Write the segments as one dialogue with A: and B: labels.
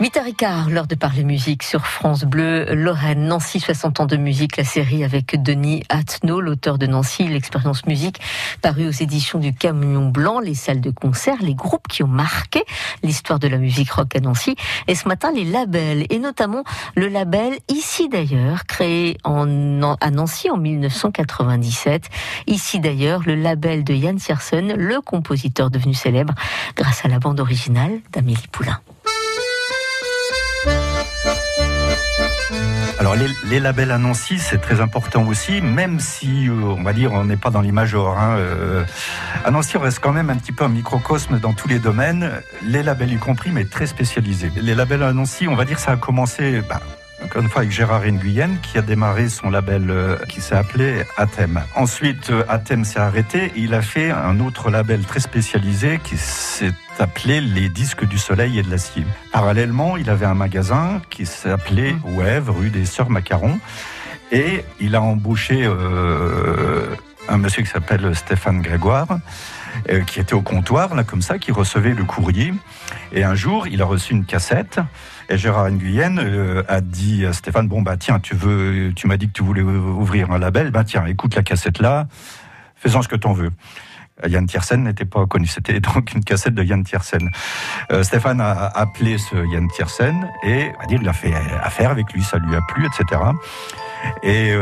A: 8h15, l'heure de parler musique sur France Bleu, Lorraine, Nancy, 60 ans de musique, la série avec Denis Attenot, l'auteur de Nancy, l'expérience musique, paru aux éditions du Camion Blanc, les salles de concert, les groupes qui ont marqué l'histoire de la musique rock à Nancy, et ce matin les labels, et notamment le label Ici d'ailleurs, créé en, à Nancy en 1997. Ici d'ailleurs, le label de Yann Tiersen, le compositeur devenu célèbre grâce à la bande originale d'Amélie Poulain.
B: Les, labels Nancy, c'est très important aussi, même si euh, on va dire on n'est pas dans l'image Hein, euh, on reste quand même un petit peu un microcosme dans tous les domaines, les labels y compris, mais très spécialisés. Les labels Nancy, on va dire ça a commencé. Bah, encore une fois avec Gérard Nguyen qui a démarré son label euh, qui s'est appelé Athème. Ensuite, Athème s'est arrêté. il a fait un autre label très spécialisé qui s'est appelé Les Disques du Soleil et de l'acier. Parallèlement, il avait un magasin qui s'appelait Web, rue des Sœurs Macaron. Et il a embauché euh, un monsieur qui s'appelle Stéphane Grégoire, euh, qui était au comptoir, là, comme ça, qui recevait le courrier. Et un jour, il a reçu une cassette. Et Gérard Nguyen euh, a dit à Stéphane, bon, bah, tiens, tu veux, tu m'as dit que tu voulais ouvrir un label. Bah, tiens, écoute la cassette là. Fais-en ce que t'en veux. Yann Tiersen n'était pas connu. C'était donc une cassette de Yann Tiersen. Euh, Stéphane a appelé ce Yann Tiersen et à dire, il a fait affaire avec lui, ça lui a plu, etc. Et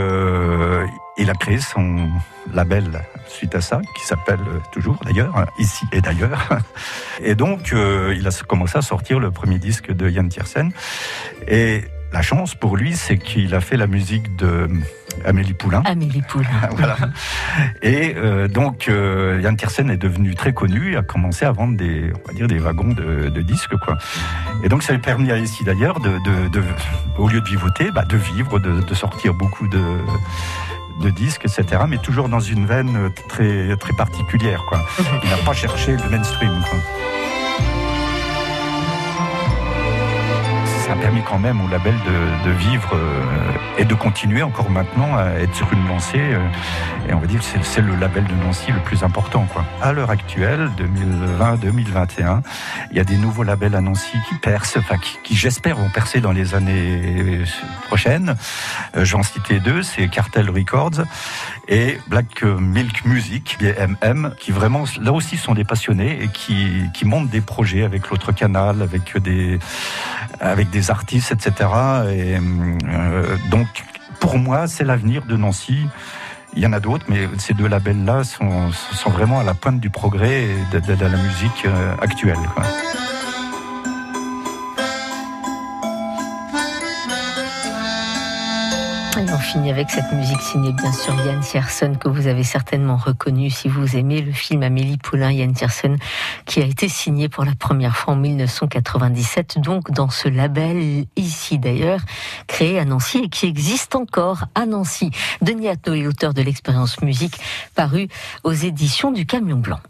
B: il a créé son label suite à ça, qui s'appelle toujours d'ailleurs, ici et d'ailleurs. Et donc, euh, il a commencé à sortir le premier disque de Yann Tiersen. Et la chance pour lui, c'est qu'il a fait la musique de Amélie Poulain.
A: Amélie Poulain.
B: voilà. Et euh, donc euh, Yann Tiersen est devenu très connu, a commencé à vendre des, on va dire des wagons de, disques quoi. Et donc ça lui a permis à ici d'ailleurs de, au lieu de vivoter, bah, de vivre, de, sortir beaucoup de de disques, etc. Mais toujours dans une veine très particulière. Il n'a pas cherché le mainstream. A permis quand même au label de, vivre euh, et de continuer encore maintenant à être sur une lancée. Euh, et on va dire que c'est le label de Nancy le plus important. Quoi. À l'heure actuelle, 2020-2021, il y a des nouveaux labels à Nancy qui percent, enfin qui, j'espère vont percer dans les années prochaines. Euh, j'en citais deux, c'est Cartel Records et Black Milk Music, BMM, qui vraiment, là aussi, sont des passionnés et qui, qui montent des projets avec l'autre canal, avec des, avec des artistes, etc. Et euh, donc, pour moi, c'est l'avenir de Nancy. Il y en a d'autres, mais ces deux labels-là sont, vraiment à la pointe du progrès de, de, la musique euh, actuelle.
A: Et on finit avec cette musique signée bien sûr Yann Tiersen que vous avez certainement reconnu si vous aimez le film Amélie Poulain, Yann Tiersen qui a été signé pour la première fois en 1997 donc dans ce label ici d'ailleurs créé à Nancy et qui existe encore à Nancy. Denis Atno est l'auteur de l'expérience musique paru aux éditions du Camion Blanc.